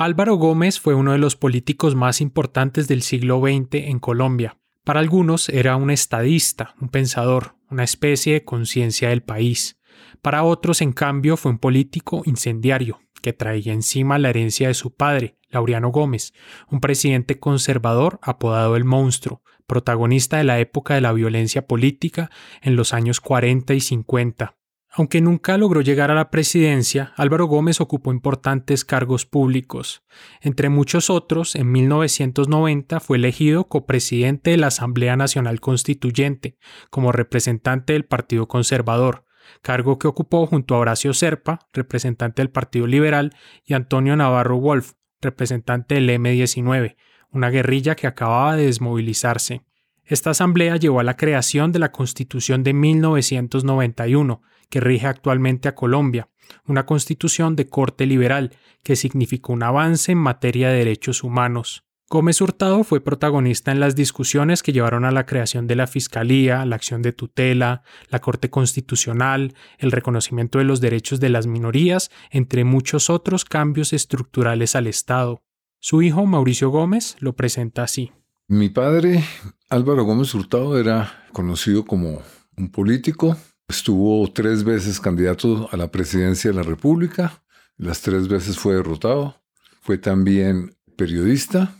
Álvaro Gómez fue uno de los políticos más importantes del siglo XX en Colombia. Para algunos era un estadista, un pensador, una especie de conciencia del país. Para otros, en cambio, fue un político incendiario, que traía encima la herencia de su padre, Laureano Gómez, un presidente conservador apodado el monstruo, protagonista de la época de la violencia política en los años 40 y 50. Aunque nunca logró llegar a la presidencia, Álvaro Gómez ocupó importantes cargos públicos. Entre muchos otros, en 1990 fue elegido copresidente de la Asamblea Nacional Constituyente, como representante del Partido Conservador, cargo que ocupó junto a Horacio Serpa, representante del Partido Liberal, y Antonio Navarro Wolf, representante del M-19, una guerrilla que acababa de desmovilizarse. Esta asamblea llevó a la creación de la Constitución de 1991, que rige actualmente a Colombia, una constitución de corte liberal que significó un avance en materia de derechos humanos. Gómez Hurtado fue protagonista en las discusiones que llevaron a la creación de la Fiscalía, la acción de tutela, la Corte Constitucional, el reconocimiento de los derechos de las minorías, entre muchos otros cambios estructurales al Estado. Su hijo Mauricio Gómez lo presenta así. Mi padre, Álvaro Gómez Hurtado, era conocido como un político. Estuvo tres veces candidato a la presidencia de la República. Las tres veces fue derrotado. Fue también periodista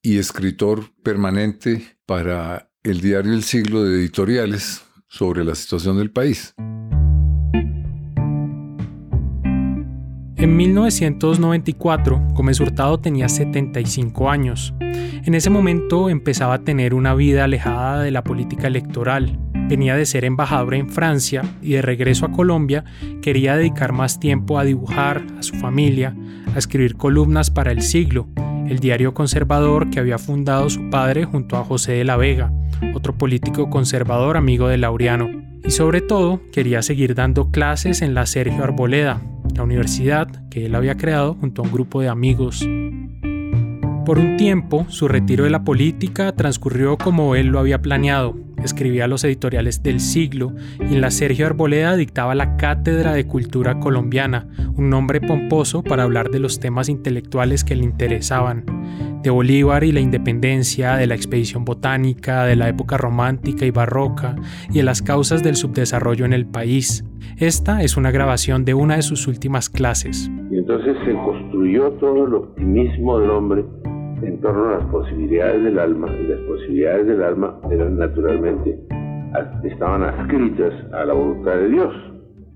y escritor permanente para el diario El Siglo de editoriales sobre la situación del país. En 1994, Gómez Hurtado tenía 75 años. En ese momento empezaba a tener una vida alejada de la política electoral. Venía de ser embajador en Francia y de regreso a Colombia quería dedicar más tiempo a dibujar, a su familia, a escribir columnas para El Siglo el diario conservador que había fundado su padre junto a José de la Vega, otro político conservador amigo de Laureano. Y sobre todo, quería seguir dando clases en la Sergio Arboleda, la universidad que él había creado junto a un grupo de amigos. Por un tiempo, su retiro de la política transcurrió como él lo había planeado. Escribía los editoriales del siglo y en la Sergio Arboleda dictaba la Cátedra de Cultura Colombiana, un nombre pomposo para hablar de los temas intelectuales que le interesaban, de Bolívar y la independencia, de la expedición botánica, de la época romántica y barroca y de las causas del subdesarrollo en el país. Esta es una grabación de una de sus últimas clases. Y entonces se construyó todo el optimismo del hombre en torno a las posibilidades del alma, y las posibilidades del alma eran naturalmente, estaban adscritas a la voluntad de Dios,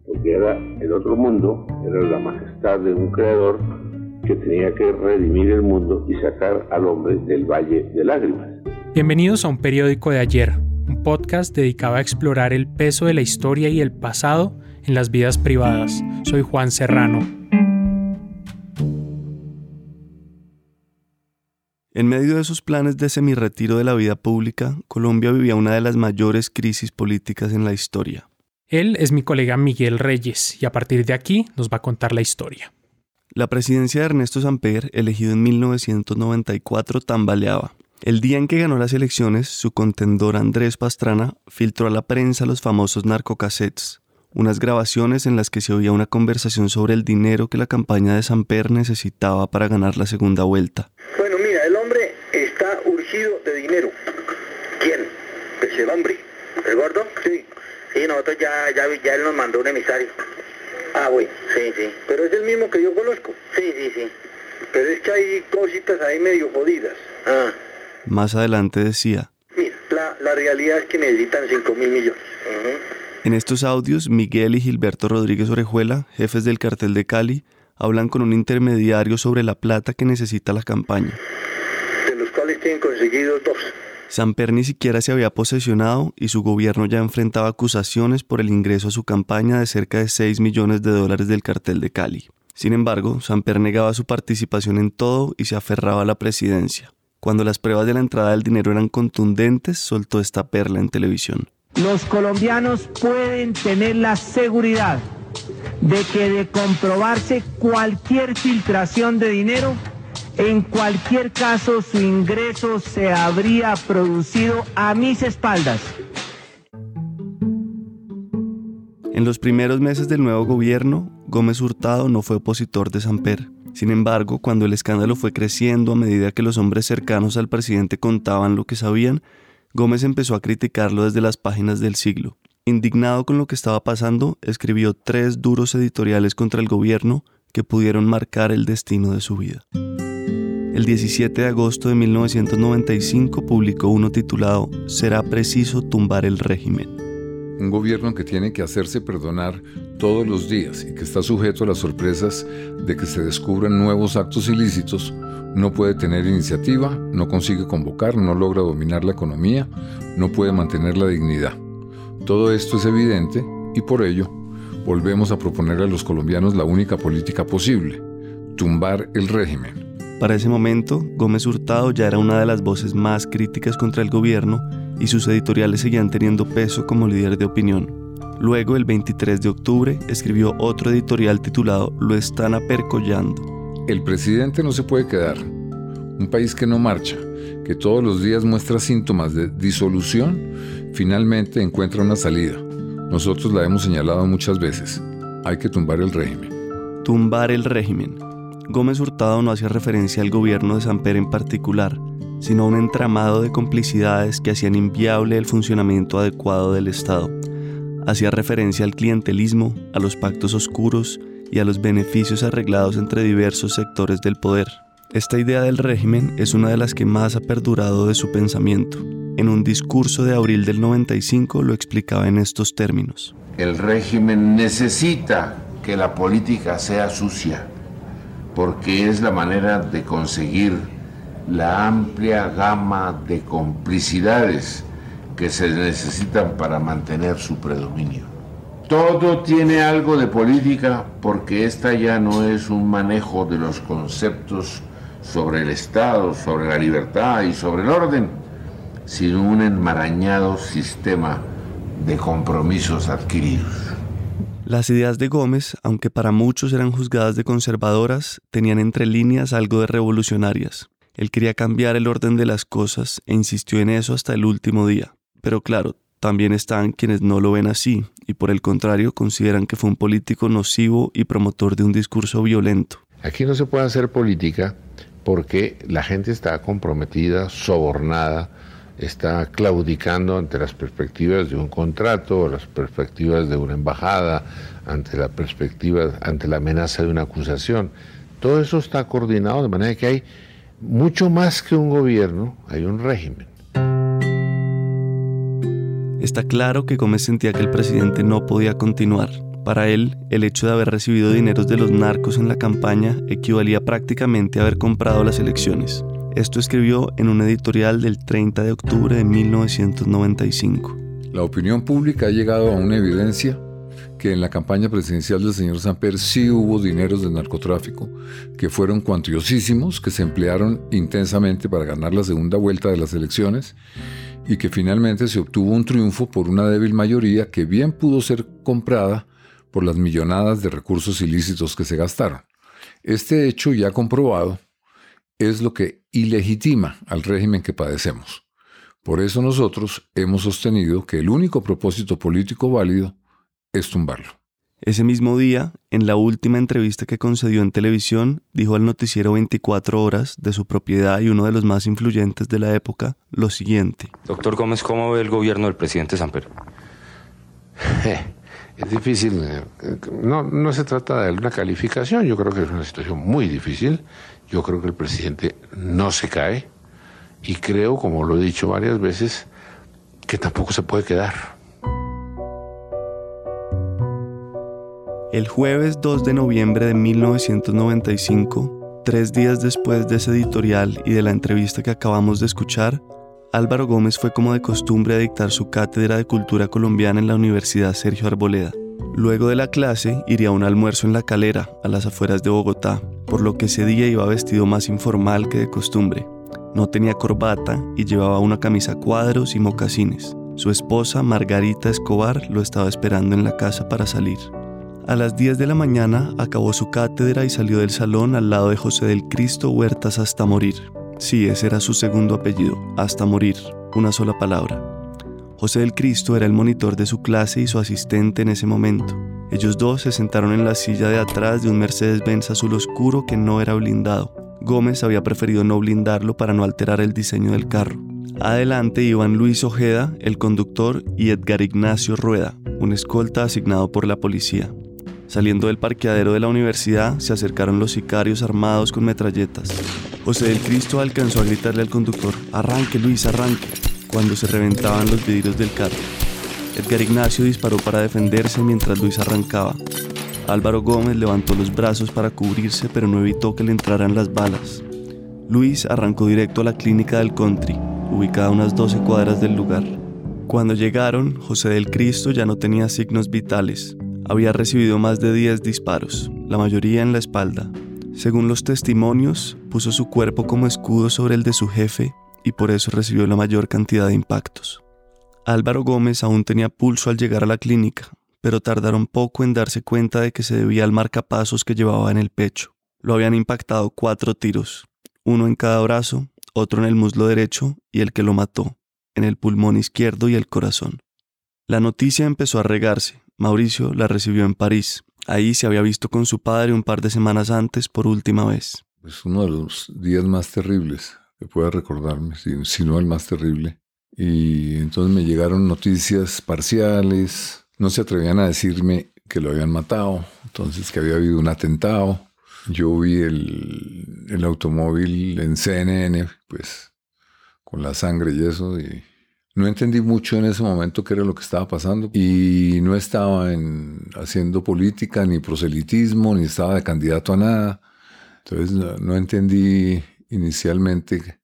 porque era el otro mundo, era la majestad de un creador que tenía que redimir el mundo y sacar al hombre del valle de lágrimas. Bienvenidos a un periódico de ayer, un podcast dedicado a explorar el peso de la historia y el pasado en las vidas privadas. Soy Juan Serrano. En medio de sus planes de semi-retiro de la vida pública, Colombia vivía una de las mayores crisis políticas en la historia. Él es mi colega Miguel Reyes y a partir de aquí nos va a contar la historia. La presidencia de Ernesto Samper, elegido en 1994, tambaleaba. El día en que ganó las elecciones, su contendor Andrés Pastrana filtró a la prensa los famosos narcocassettes, unas grabaciones en las que se oía una conversación sobre el dinero que la campaña de Samper necesitaba para ganar la segunda vuelta. Bueno, mira, el hombre de dinero. ¿Quién? El hombre. ¿El gordo? Sí. Sí, nosotros ya, ya, ya él nos mandó un emisario. Ah, güey. Sí, sí. Pero es el mismo que yo conozco. Sí, sí, sí. Pero es que hay cositas ahí medio jodidas. Ah. Más adelante decía. Mira, la, la realidad es que necesitan 5 mil millones. En estos audios, Miguel y Gilberto Rodríguez Orejuela, jefes del cartel de Cali, hablan con un intermediario sobre la plata que necesita la campaña. Cuales tienen conseguido dos. Samper ni siquiera se había posesionado y su gobierno ya enfrentaba acusaciones por el ingreso a su campaña de cerca de 6 millones de dólares del cartel de Cali. Sin embargo, Samper negaba su participación en todo y se aferraba a la presidencia. Cuando las pruebas de la entrada del dinero eran contundentes, soltó esta perla en televisión. Los colombianos pueden tener la seguridad de que de comprobarse cualquier filtración de dinero, en cualquier caso su ingreso se habría producido a mis espaldas. En los primeros meses del nuevo gobierno, Gómez Hurtado no fue opositor de Samper. Sin embargo, cuando el escándalo fue creciendo a medida que los hombres cercanos al presidente contaban lo que sabían, Gómez empezó a criticarlo desde las páginas del siglo. Indignado con lo que estaba pasando, escribió tres duros editoriales contra el gobierno que pudieron marcar el destino de su vida. El 17 de agosto de 1995 publicó uno titulado Será preciso tumbar el régimen. Un gobierno que tiene que hacerse perdonar todos los días y que está sujeto a las sorpresas de que se descubran nuevos actos ilícitos, no puede tener iniciativa, no consigue convocar, no logra dominar la economía, no puede mantener la dignidad. Todo esto es evidente y por ello volvemos a proponer a los colombianos la única política posible, tumbar el régimen. Para ese momento, Gómez Hurtado ya era una de las voces más críticas contra el gobierno y sus editoriales seguían teniendo peso como líder de opinión. Luego, el 23 de octubre, escribió otro editorial titulado Lo están apercollando. El presidente no se puede quedar. Un país que no marcha, que todos los días muestra síntomas de disolución, finalmente encuentra una salida. Nosotros la hemos señalado muchas veces. Hay que tumbar el régimen. Tumbar el régimen. Gómez Hurtado no hacía referencia al gobierno de Samper en particular, sino a un entramado de complicidades que hacían inviable el funcionamiento adecuado del Estado. Hacía referencia al clientelismo, a los pactos oscuros y a los beneficios arreglados entre diversos sectores del poder. Esta idea del régimen es una de las que más ha perdurado de su pensamiento. En un discurso de abril del 95 lo explicaba en estos términos. El régimen necesita que la política sea sucia, porque es la manera de conseguir la amplia gama de complicidades que se necesitan para mantener su predominio. Todo tiene algo de política porque esta ya no es un manejo de los conceptos sobre el Estado, sobre la libertad y sobre el orden, sino un enmarañado sistema de compromisos adquiridos. Las ideas de Gómez, aunque para muchos eran juzgadas de conservadoras, tenían entre líneas algo de revolucionarias. Él quería cambiar el orden de las cosas e insistió en eso hasta el último día. Pero claro, también están quienes no lo ven así y por el contrario consideran que fue un político nocivo y promotor de un discurso violento. Aquí no se puede hacer política porque la gente está comprometida, sobornada, está claudicando ante las perspectivas de un contrato, las perspectivas de una embajada, ante la perspectiva, ante la amenaza de una acusación. Todo eso está coordinado de manera que hay mucho más que un gobierno, hay un régimen. Está claro que Gómez sentía que el presidente no podía continuar. Para él, el hecho de haber recibido dineros de los narcos en la campaña equivalía prácticamente a haber comprado las elecciones. Esto escribió en un editorial del 30 de octubre de 1995. La opinión pública ha llegado a una evidencia que en la campaña presidencial del señor Samper sí hubo dineros de narcotráfico, que fueron cuantiosísimos, que se emplearon intensamente para ganar la segunda vuelta de las elecciones y que finalmente se obtuvo un triunfo por una débil mayoría que bien pudo ser comprada por las millonadas de recursos ilícitos que se gastaron. Este hecho ya comprobado es lo que ilegitima al régimen que padecemos. Por eso nosotros hemos sostenido que el único propósito político válido es tumbarlo. Ese mismo día, en la última entrevista que concedió en televisión, dijo al noticiero 24 horas de su propiedad y uno de los más influyentes de la época lo siguiente. Doctor Gómez, ¿cómo ve el gobierno del presidente Samper? Es difícil, eh, no, no se trata de una calificación, yo creo que es una situación muy difícil, yo creo que el presidente no se cae y creo, como lo he dicho varias veces, que tampoco se puede quedar. El jueves 2 de noviembre de 1995, tres días después de ese editorial y de la entrevista que acabamos de escuchar, Álvaro Gómez fue como de costumbre a dictar su cátedra de cultura colombiana en la Universidad Sergio Arboleda. Luego de la clase iría a un almuerzo en la calera, a las afueras de Bogotá, por lo que ese día iba vestido más informal que de costumbre. No tenía corbata y llevaba una camisa cuadros y mocasines. Su esposa, Margarita Escobar, lo estaba esperando en la casa para salir. A las 10 de la mañana acabó su cátedra y salió del salón al lado de José del Cristo Huertas hasta morir. Sí, ese era su segundo apellido, hasta morir, una sola palabra. José del Cristo era el monitor de su clase y su asistente en ese momento. Ellos dos se sentaron en la silla de atrás de un Mercedes-Benz azul oscuro que no era blindado. Gómez había preferido no blindarlo para no alterar el diseño del carro. Adelante iban Luis Ojeda, el conductor, y Edgar Ignacio Rueda, un escolta asignado por la policía. Saliendo del parqueadero de la universidad, se acercaron los sicarios armados con metralletas. José del Cristo alcanzó a gritarle al conductor, arranque Luis, arranque, cuando se reventaban los vidrios del carro. Edgar Ignacio disparó para defenderse mientras Luis arrancaba. Álvaro Gómez levantó los brazos para cubrirse, pero no evitó que le entraran las balas. Luis arrancó directo a la clínica del country, ubicada a unas 12 cuadras del lugar. Cuando llegaron, José del Cristo ya no tenía signos vitales. Había recibido más de 10 disparos, la mayoría en la espalda. Según los testimonios, puso su cuerpo como escudo sobre el de su jefe y por eso recibió la mayor cantidad de impactos. Álvaro Gómez aún tenía pulso al llegar a la clínica, pero tardaron poco en darse cuenta de que se debía al marcapasos que llevaba en el pecho. Lo habían impactado cuatro tiros, uno en cada brazo, otro en el muslo derecho y el que lo mató, en el pulmón izquierdo y el corazón. La noticia empezó a regarse. Mauricio la recibió en París. Ahí se había visto con su padre un par de semanas antes por última vez. Es uno de los días más terribles que pueda recordarme, si no el más terrible y entonces me llegaron noticias parciales, no se atrevían a decirme que lo habían matado, entonces que había habido un atentado. Yo vi el, el automóvil en CNN, pues con la sangre y eso, y no entendí mucho en ese momento qué era lo que estaba pasando y no estaba en, haciendo política ni proselitismo, ni estaba de candidato a nada. Entonces no entendí inicialmente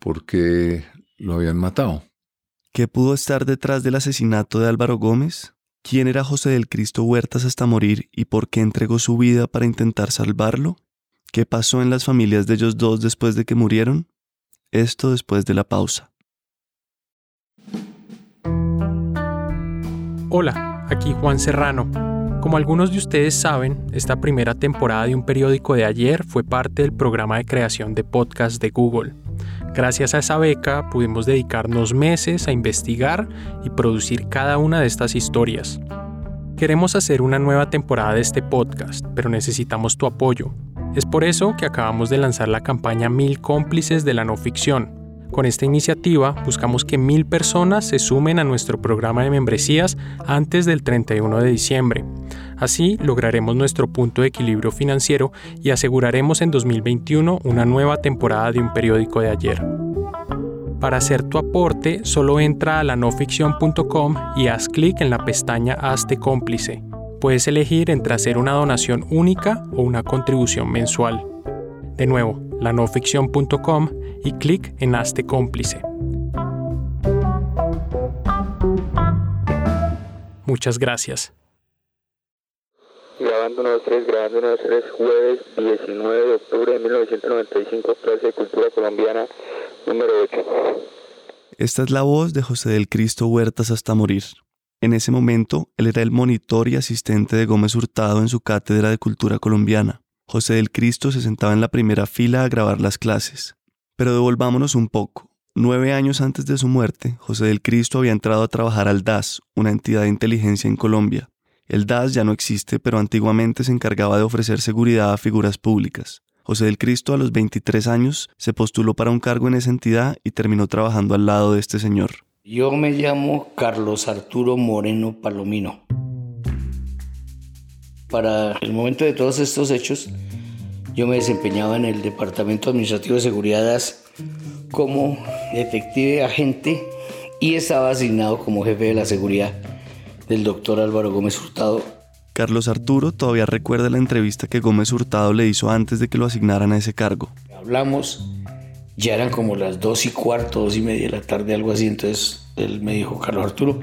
por qué lo habían matado. ¿Qué pudo estar detrás del asesinato de Álvaro Gómez? ¿Quién era José del Cristo Huertas hasta morir y por qué entregó su vida para intentar salvarlo? ¿Qué pasó en las familias de ellos dos después de que murieron? Esto después de la pausa. Hola, aquí Juan Serrano. Como algunos de ustedes saben, esta primera temporada de un periódico de ayer fue parte del programa de creación de podcast de Google. Gracias a esa beca pudimos dedicarnos meses a investigar y producir cada una de estas historias. Queremos hacer una nueva temporada de este podcast, pero necesitamos tu apoyo. Es por eso que acabamos de lanzar la campaña Mil cómplices de la no ficción, con esta iniciativa buscamos que mil personas se sumen a nuestro programa de membresías antes del 31 de diciembre. Así lograremos nuestro punto de equilibrio financiero y aseguraremos en 2021 una nueva temporada de un periódico de ayer. Para hacer tu aporte, solo entra a lanoficción.com y haz clic en la pestaña Hazte cómplice. Puedes elegir entre hacer una donación única o una contribución mensual. De nuevo, lanoficción.com y clic en Hazte cómplice. Muchas gracias. Grabando unos tres, grabando unos tres, jueves 19 de octubre de 1995, clase de cultura colombiana número 8. Esta es la voz de José del Cristo Huertas hasta morir. En ese momento, él era el monitor y asistente de Gómez Hurtado en su cátedra de cultura colombiana. José del Cristo se sentaba en la primera fila a grabar las clases. Pero devolvámonos un poco. Nueve años antes de su muerte, José del Cristo había entrado a trabajar al DAS, una entidad de inteligencia en Colombia. El DAS ya no existe, pero antiguamente se encargaba de ofrecer seguridad a figuras públicas. José del Cristo a los 23 años se postuló para un cargo en esa entidad y terminó trabajando al lado de este señor. Yo me llamo Carlos Arturo Moreno Palomino. Para el momento de todos estos hechos, yo me desempeñaba en el Departamento Administrativo de Seguridad como detective agente y estaba asignado como jefe de la seguridad del doctor Álvaro Gómez Hurtado. Carlos Arturo todavía recuerda la entrevista que Gómez Hurtado le hizo antes de que lo asignaran a ese cargo. Hablamos, ya eran como las dos y cuarto, dos y media de la tarde, algo así, entonces él me dijo, Carlos Arturo,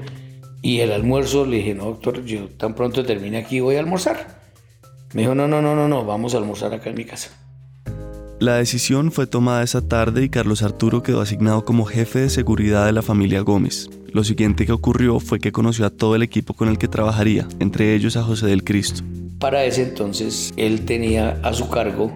y el almuerzo, le dije, no, doctor, yo tan pronto termine aquí voy a almorzar. Me dijo, no, no, no, no, no, vamos a almorzar acá en mi casa. La decisión fue tomada esa tarde y Carlos Arturo quedó asignado como jefe de seguridad de la familia Gómez. Lo siguiente que ocurrió fue que conoció a todo el equipo con el que trabajaría, entre ellos a José del Cristo. Para ese entonces, él tenía a su cargo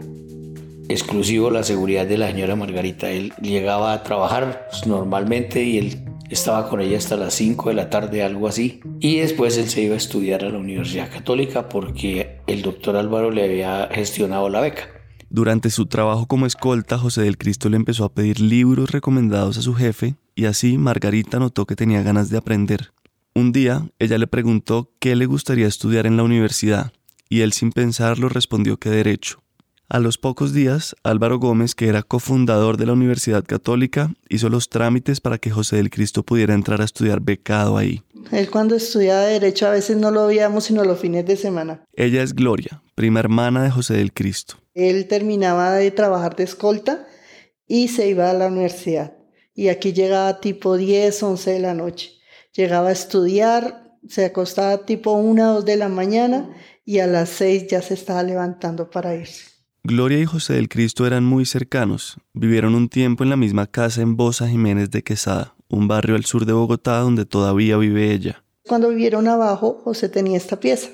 exclusivo la seguridad de la señora Margarita. Él llegaba a trabajar normalmente y él estaba con ella hasta las 5 de la tarde, algo así. Y después él se iba a estudiar a la Universidad Católica porque el doctor Álvaro le había gestionado la beca. Durante su trabajo como escolta, José del Cristo le empezó a pedir libros recomendados a su jefe y así Margarita notó que tenía ganas de aprender. Un día, ella le preguntó qué le gustaría estudiar en la universidad y él sin pensarlo respondió que derecho. A los pocos días, Álvaro Gómez, que era cofundador de la Universidad Católica, hizo los trámites para que José del Cristo pudiera entrar a estudiar becado ahí. Él cuando estudiaba Derecho a veces no lo veíamos sino los fines de semana. Ella es Gloria, prima hermana de José del Cristo. Él terminaba de trabajar de escolta y se iba a la universidad. Y aquí llegaba tipo 10, 11 de la noche. Llegaba a estudiar, se acostaba tipo 1, 2 de la mañana y a las 6 ya se estaba levantando para irse. Gloria y José del Cristo eran muy cercanos. Vivieron un tiempo en la misma casa en Bosa Jiménez de Quesada, un barrio al sur de Bogotá donde todavía vive ella. Cuando vivieron abajo, José tenía esta pieza,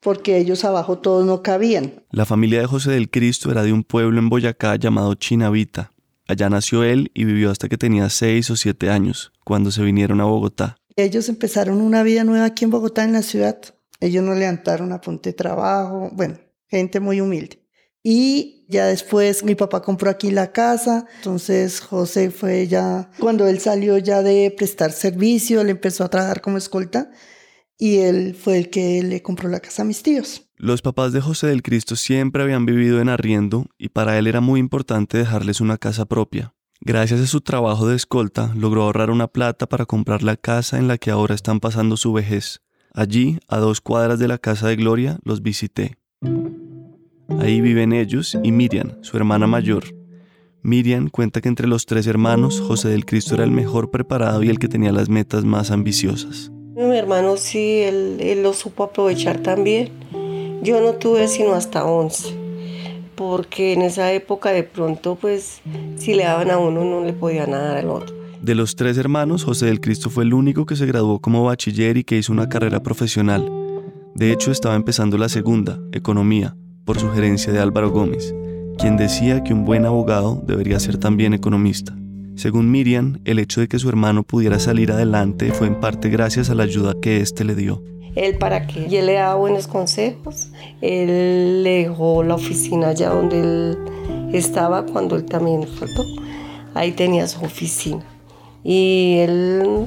porque ellos abajo todos no cabían. La familia de José del Cristo era de un pueblo en Boyacá llamado Chinavita. Allá nació él y vivió hasta que tenía seis o siete años, cuando se vinieron a Bogotá. Ellos empezaron una vida nueva aquí en Bogotá, en la ciudad. Ellos no levantaron a de trabajo, bueno, gente muy humilde. Y ya después mi papá compró aquí la casa, entonces José fue ya, cuando él salió ya de prestar servicio, él empezó a trabajar como escolta y él fue el que le compró la casa a mis tíos. Los papás de José del Cristo siempre habían vivido en arriendo y para él era muy importante dejarles una casa propia. Gracias a su trabajo de escolta, logró ahorrar una plata para comprar la casa en la que ahora están pasando su vejez. Allí, a dos cuadras de la casa de Gloria, los visité. Ahí viven ellos y Miriam, su hermana mayor. Miriam cuenta que entre los tres hermanos, José del Cristo era el mejor preparado y el que tenía las metas más ambiciosas. Mi hermano sí, él, lo supo aprovechar también. Yo no tuve sino hasta 11, porque en esa época de pronto, pues, si le daban a uno, no le podían dar al otro. De los tres hermanos, José del Cristo fue el único que se graduó como bachiller y que hizo una carrera profesional. De hecho, estaba empezando la segunda, economía, por sugerencia de Álvaro Gómez, quien decía que un buen abogado debería ser también economista. Según Miriam, el hecho de que su hermano pudiera salir adelante fue en parte gracias a la ayuda que éste le dio. Él para qué? Y él le daba buenos consejos. Él le dejó la oficina allá donde él estaba cuando él también faltó. Ahí tenía su oficina. Y él,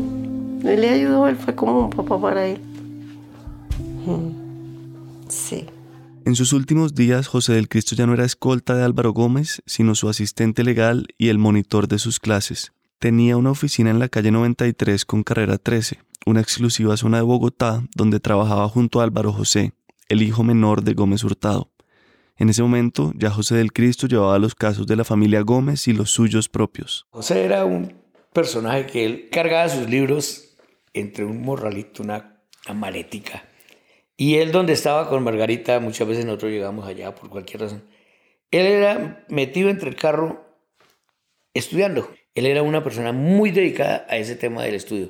él le ayudó, él fue como un papá para él. Sí. En sus últimos días, José del Cristo ya no era escolta de Álvaro Gómez, sino su asistente legal y el monitor de sus clases. Tenía una oficina en la calle 93 con carrera 13, una exclusiva zona de Bogotá donde trabajaba junto a Álvaro José, el hijo menor de Gómez Hurtado. En ese momento, ya José del Cristo llevaba los casos de la familia Gómez y los suyos propios. José era un personaje que él cargaba sus libros entre un morralito, una, una y él donde estaba con Margarita, muchas veces nosotros llegamos allá por cualquier razón. Él era metido entre el carro estudiando. Él era una persona muy dedicada a ese tema del estudio.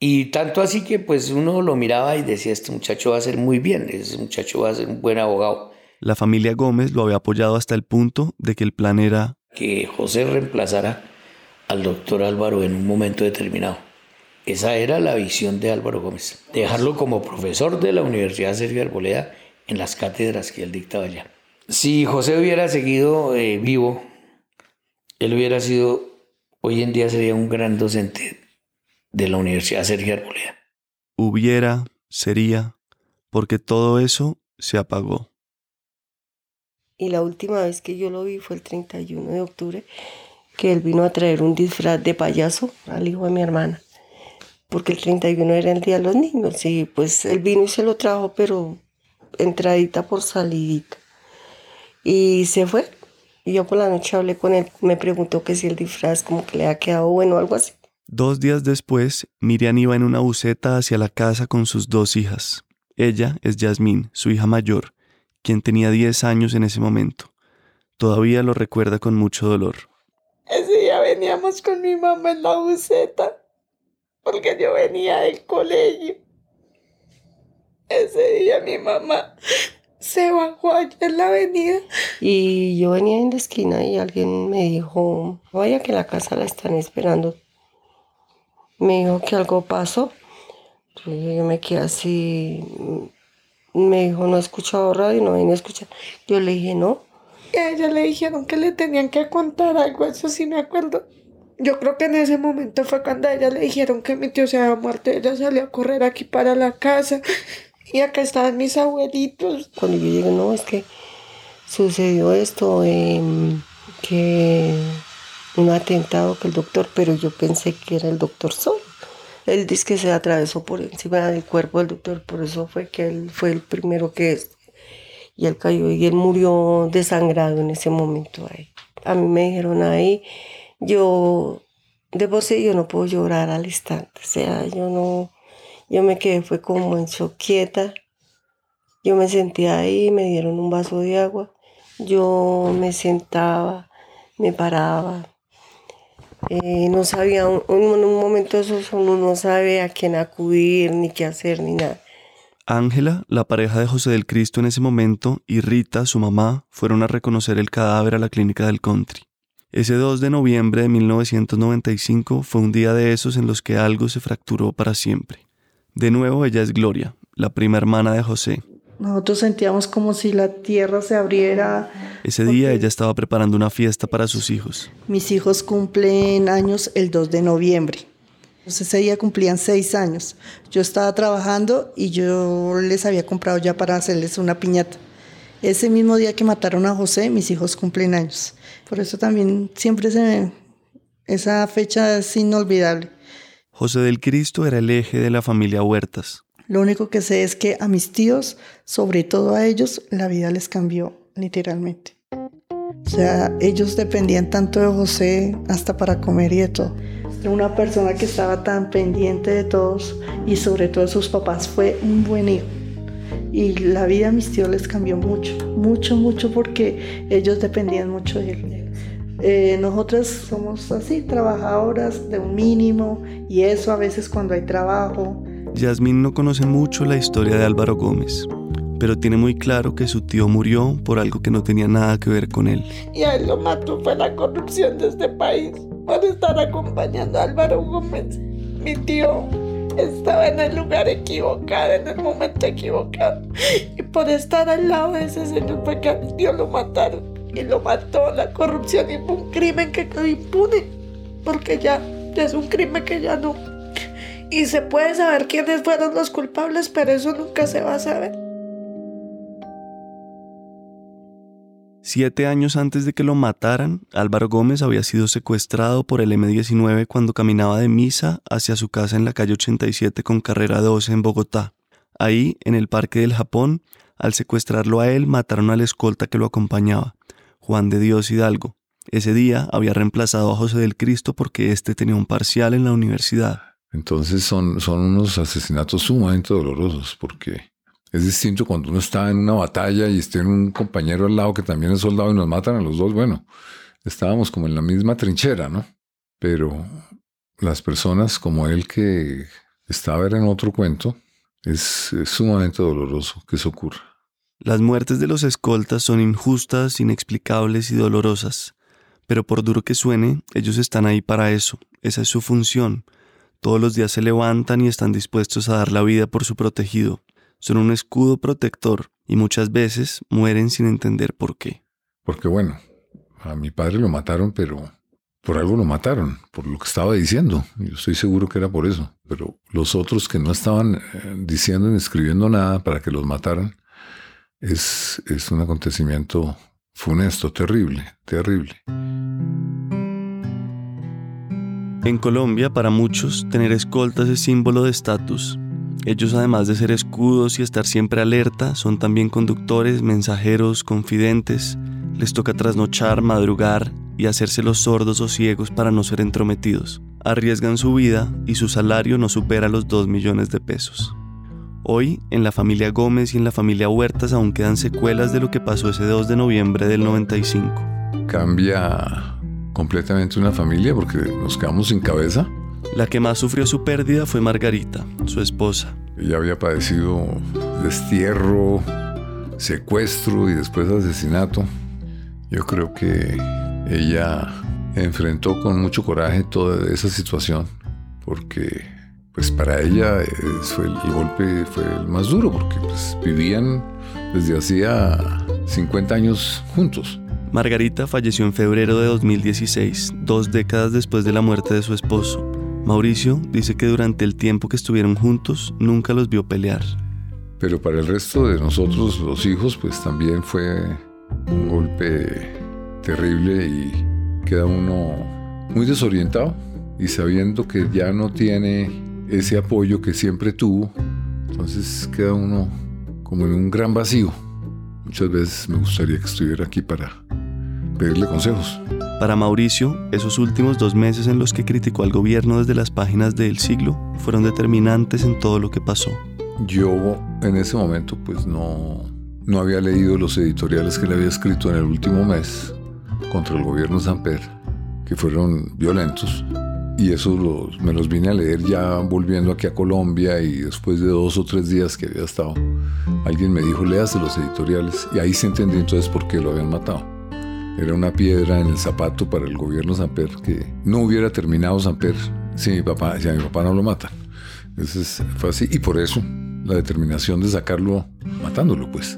Y tanto así que pues uno lo miraba y decía, este muchacho va a ser muy bien, este muchacho va a ser un buen abogado. La familia Gómez lo había apoyado hasta el punto de que el plan era... Que José reemplazara al doctor Álvaro en un momento determinado. Esa era la visión de Álvaro Gómez, dejarlo como profesor de la Universidad Sergio Arboleda en las cátedras que él dictaba allá. Si José hubiera seguido eh, vivo, él hubiera sido, hoy en día sería un gran docente de la Universidad Sergio Arboleda. Hubiera, sería, porque todo eso se apagó. Y la última vez que yo lo vi fue el 31 de octubre, que él vino a traer un disfraz de payaso al hijo de mi hermana porque el 31 era el Día de los Niños y pues él vino y se lo trajo, pero entradita por salidita. Y se fue. Y yo por la noche hablé con él, me preguntó que si el disfraz como que le ha quedado bueno o algo así. Dos días después, Miriam iba en una buceta hacia la casa con sus dos hijas. Ella es Yasmín, su hija mayor, quien tenía 10 años en ese momento. Todavía lo recuerda con mucho dolor. Ese día veníamos con mi mamá en la buceta porque yo venía del colegio. Ese día mi mamá se bajó allá en la avenida. Y yo venía en la esquina y alguien me dijo, vaya que la casa la están esperando. me dijo que algo pasó. Yo me quedé así, me dijo, no he escuchado radio, no vine a escuchar. Yo le dije, no. Y a ella le dijeron que le tenían que contar algo, eso sí me acuerdo. Yo creo que en ese momento fue cuando a ella le dijeron que mi tío se había muerto. Ella salió a correr aquí para la casa y acá estaban mis abuelitos. Cuando yo llegué, no, es que sucedió esto, em, que un atentado que el doctor, pero yo pensé que era el doctor Sol. Él dice que se atravesó por encima del cuerpo del doctor, por eso fue que él fue el primero que y él cayó y él murió desangrado en ese momento ahí. A mí me dijeron ahí, yo de por sí yo no puedo llorar al instante, o sea, yo no, yo me quedé fue como en shock quieta, yo me sentía ahí, me dieron un vaso de agua, yo me sentaba, me paraba, eh, no sabía, en un, momento de esos uno no sabe a quién acudir, ni qué hacer, ni nada. Ángela, la pareja de José del Cristo en ese momento, y Rita, su mamá, fueron a reconocer el cadáver a la clínica del country. Ese 2 de noviembre de 1995 fue un día de esos en los que algo se fracturó para siempre. De nuevo ella es Gloria, la prima hermana de José, nosotros sentíamos como si la tierra se abriera. Ese día ella estaba preparando una fiesta para sus hijos. Mis hijos cumplen años el 2 de noviembre. ese día cumplían seis años. Yo estaba trabajando y yo les había comprado ya para hacerles una piñata. Ese mismo día que mataron a José, mis hijos cumplen años. Por eso también siempre se, esa fecha es inolvidable. José del Cristo era el eje de la familia Huertas. Lo único que sé es que a mis tíos, sobre todo a ellos, la vida les cambió literalmente. O sea, ellos dependían tanto de José hasta para comer y de todo. Una persona que estaba tan pendiente de todos y sobre todo de sus papás fue un buen hijo. Y la vida a mis tíos les cambió mucho, mucho, mucho porque ellos dependían mucho de él. Eh, nosotras somos así, trabajadoras de un mínimo y eso a veces cuando hay trabajo Yasmín no conoce mucho la historia de Álvaro Gómez, pero tiene muy claro que su tío murió por algo que no tenía nada que ver con él. Y a él lo mató fue la corrupción de este país por estar acompañando a Álvaro Gómez. Mi tío estaba en el lugar equivocado, en el momento equivocado. Y por estar al lado de ese señor mi tío lo mataron. Y lo mató la corrupción y fue un crimen que quedó impune. Porque ya es un crimen que ya no y se puede saber quiénes fueron los culpables, pero eso nunca se va a saber. Siete años antes de que lo mataran, Álvaro Gómez había sido secuestrado por el M-19 cuando caminaba de misa hacia su casa en la calle 87 con carrera 12 en Bogotá. Ahí, en el Parque del Japón, al secuestrarlo a él, mataron al escolta que lo acompañaba, Juan de Dios Hidalgo. Ese día había reemplazado a José del Cristo porque éste tenía un parcial en la universidad. Entonces son, son unos asesinatos sumamente dolorosos porque es distinto cuando uno está en una batalla y tiene un compañero al lado que también es soldado y nos matan a los dos. Bueno, estábamos como en la misma trinchera, ¿no? Pero las personas como él que estaba en otro cuento, es, es sumamente doloroso que eso ocurra. Las muertes de los escoltas son injustas, inexplicables y dolorosas. Pero por duro que suene, ellos están ahí para eso. Esa es su función todos los días se levantan y están dispuestos a dar la vida por su protegido. Son un escudo protector y muchas veces mueren sin entender por qué. Porque bueno, a mi padre lo mataron, pero por algo lo mataron, por lo que estaba diciendo. Yo estoy seguro que era por eso. Pero los otros que no estaban eh, diciendo ni escribiendo nada para que los mataran, es, es un acontecimiento funesto, terrible, terrible. En Colombia, para muchos, tener escoltas es símbolo de estatus. Ellos, además de ser escudos y estar siempre alerta, son también conductores, mensajeros, confidentes. Les toca trasnochar, madrugar y hacerse los sordos o ciegos para no ser entrometidos. Arriesgan su vida y su salario no supera los 2 millones de pesos. Hoy, en la familia Gómez y en la familia Huertas aún quedan secuelas de lo que pasó ese 2 de noviembre del 95. Cambia completamente una familia porque nos quedamos sin cabeza. La que más sufrió su pérdida fue Margarita, su esposa. Ella había padecido destierro, secuestro y después asesinato. Yo creo que ella enfrentó con mucho coraje toda esa situación porque pues para ella fue el, golpe fue el más duro, porque pues, vivían desde hacía 50 años juntos. Margarita falleció en febrero de 2016, dos décadas después de la muerte de su esposo. Mauricio dice que durante el tiempo que estuvieron juntos nunca los vio pelear. Pero para el resto de nosotros, los hijos, pues también fue un golpe terrible y queda uno muy desorientado y sabiendo que ya no tiene ese apoyo que siempre tuvo, entonces queda uno como en un gran vacío. Muchas veces me gustaría que estuviera aquí para pedirle consejos. Para Mauricio, esos últimos dos meses en los que criticó al gobierno desde las páginas del siglo fueron determinantes en todo lo que pasó. Yo en ese momento pues no, no había leído los editoriales que le había escrito en el último mes contra el gobierno de Samper, que fueron violentos. Y eso me los vine a leer ya volviendo aquí a Colombia y después de dos o tres días que había estado, alguien me dijo, léase los editoriales. Y ahí se entendió entonces por qué lo habían matado era una piedra en el zapato para el gobierno Samper que no hubiera terminado Samper si mi papá, si mi papá no lo mata. Entonces fue así y por eso la determinación de sacarlo matándolo pues.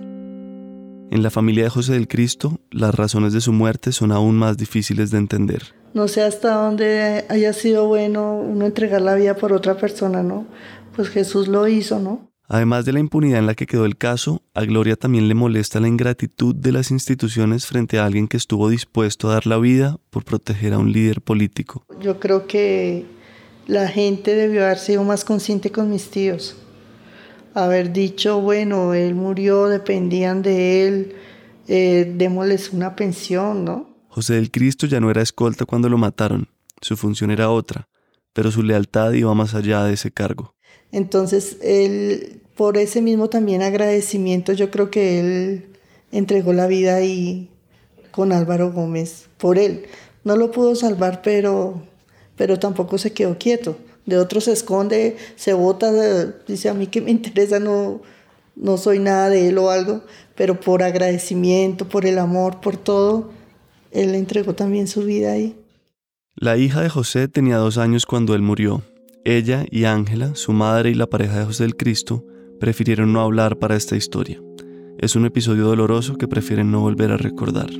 En la familia de José del Cristo, las razones de su muerte son aún más difíciles de entender. No sé hasta dónde haya sido bueno uno entregar la vida por otra persona, ¿no? Pues Jesús lo hizo, ¿no? Además de la impunidad en la que quedó el caso, a Gloria también le molesta la ingratitud de las instituciones frente a alguien que estuvo dispuesto a dar la vida por proteger a un líder político. Yo creo que la gente debió haber sido más consciente con mis tíos. Haber dicho, bueno, él murió, dependían de él, eh, démosles una pensión, ¿no? José del Cristo ya no era escolta cuando lo mataron, su función era otra, pero su lealtad iba más allá de ese cargo. Entonces, él, por ese mismo también agradecimiento, yo creo que él entregó la vida ahí con Álvaro Gómez, por él. No lo pudo salvar, pero, pero tampoco se quedó quieto. De otros se esconde, se bota, dice a mí que me interesa, no, no soy nada de él o algo, pero por agradecimiento, por el amor, por todo, él entregó también su vida ahí. La hija de José tenía dos años cuando él murió. Ella y Ángela, su madre y la pareja de José del Cristo, prefirieron no hablar para esta historia. Es un episodio doloroso que prefieren no volver a recordar.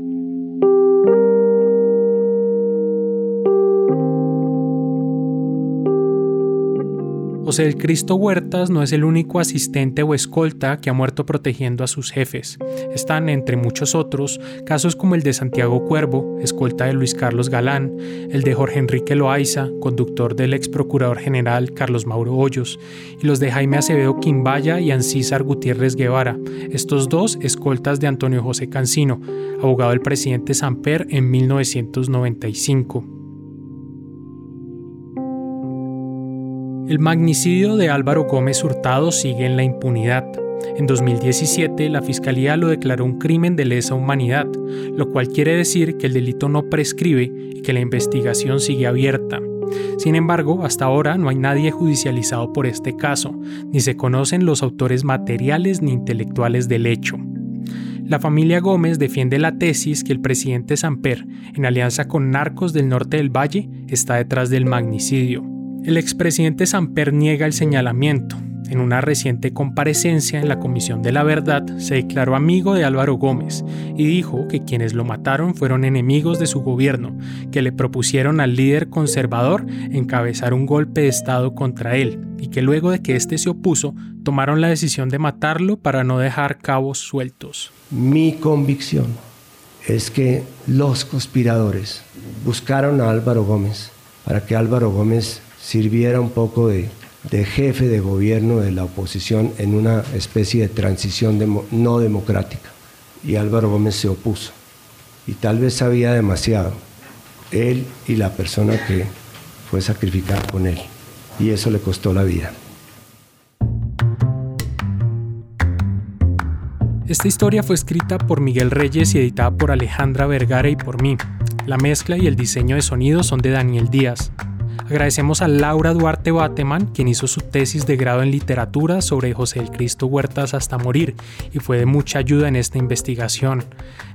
José del Cristo Huertas no es el único asistente o escolta que ha muerto protegiendo a sus jefes. Están, entre muchos otros, casos como el de Santiago Cuervo, escolta de Luis Carlos Galán, el de Jorge Enrique Loaiza, conductor del ex procurador general Carlos Mauro Hoyos, y los de Jaime Acevedo Quimbaya y Ancísar Gutiérrez Guevara, estos dos escoltas de Antonio José Cancino, abogado del presidente Samper en 1995. El magnicidio de Álvaro Gómez Hurtado sigue en la impunidad. En 2017, la Fiscalía lo declaró un crimen de lesa humanidad, lo cual quiere decir que el delito no prescribe y que la investigación sigue abierta. Sin embargo, hasta ahora no hay nadie judicializado por este caso, ni se conocen los autores materiales ni intelectuales del hecho. La familia Gómez defiende la tesis que el presidente Samper, en alianza con narcos del norte del valle, está detrás del magnicidio. El expresidente Samper niega el señalamiento. En una reciente comparecencia en la Comisión de la Verdad se declaró amigo de Álvaro Gómez y dijo que quienes lo mataron fueron enemigos de su gobierno, que le propusieron al líder conservador encabezar un golpe de Estado contra él y que luego de que éste se opuso tomaron la decisión de matarlo para no dejar cabos sueltos. Mi convicción es que los conspiradores buscaron a Álvaro Gómez para que Álvaro Gómez sirviera un poco de, jefe de gobierno de la oposición en una especie de transición no democrática. Y Álvaro Gómez se opuso. Y tal vez sabía demasiado, él y la persona que fue sacrificada con él. Y eso le costó la vida. Esta historia fue escrita por Miguel Reyes y editada por Alejandra Vergara y por mí. La mezcla y el diseño de sonido son de Daniel Díaz. Agradecemos a Laura Duarte Bateman, quien hizo su tesis de grado en literatura sobre José el Cristo Huertas hasta morir y fue de mucha ayuda en esta investigación.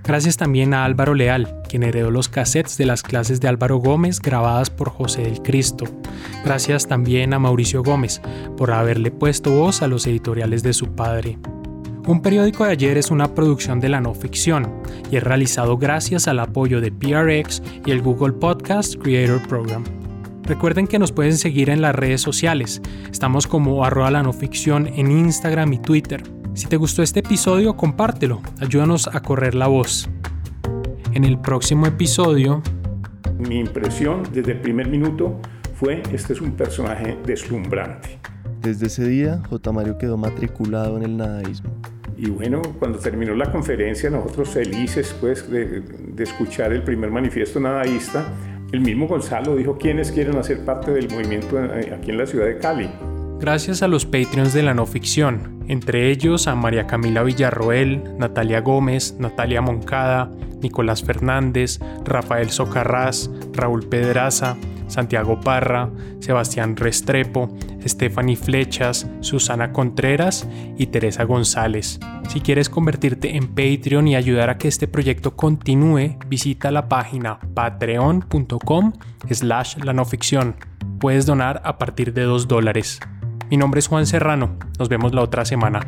Gracias también a Álvaro Leal, quien heredó los cassettes de las clases de Álvaro Gómez grabadas por José del Cristo. Gracias también a Mauricio Gómez por haberle puesto voz a los editoriales de su padre. Un periódico de ayer es una producción de la no ficción y es realizado gracias al apoyo de PRX y el Google Podcast Creator Program. Recuerden que nos pueden seguir en las redes sociales. Estamos como arroba la no ficción en Instagram y Twitter. Si te gustó este episodio, compártelo. Ayúdanos a correr la voz. En el próximo episodio... Mi impresión desde el primer minuto fue, este es un personaje deslumbrante. Desde ese día, J. Mario quedó matriculado en el nadaísmo. Y bueno, cuando terminó la conferencia, nosotros felices pues, de, de escuchar el primer manifiesto nadaísta, el mismo Gonzalo dijo quiénes quieren hacer parte del movimiento eh, aquí en la ciudad de Cali. Gracias a los Patreons de la no ficción, entre ellos a María Camila Villarroel, Natalia Gómez, Natalia Moncada, Nicolás Fernández, Rafael Socarrás, Raúl Pedraza, Santiago Parra, Sebastián Restrepo, Stephanie Flechas, Susana Contreras y Teresa González. Si quieres convertirte en Patreon y ayudar a que este proyecto continúe, visita la página patreon.com slash la no ficción. Puedes donar a partir de 2 dólares. Mi nombre es Juan Serrano. Nos vemos la otra semana.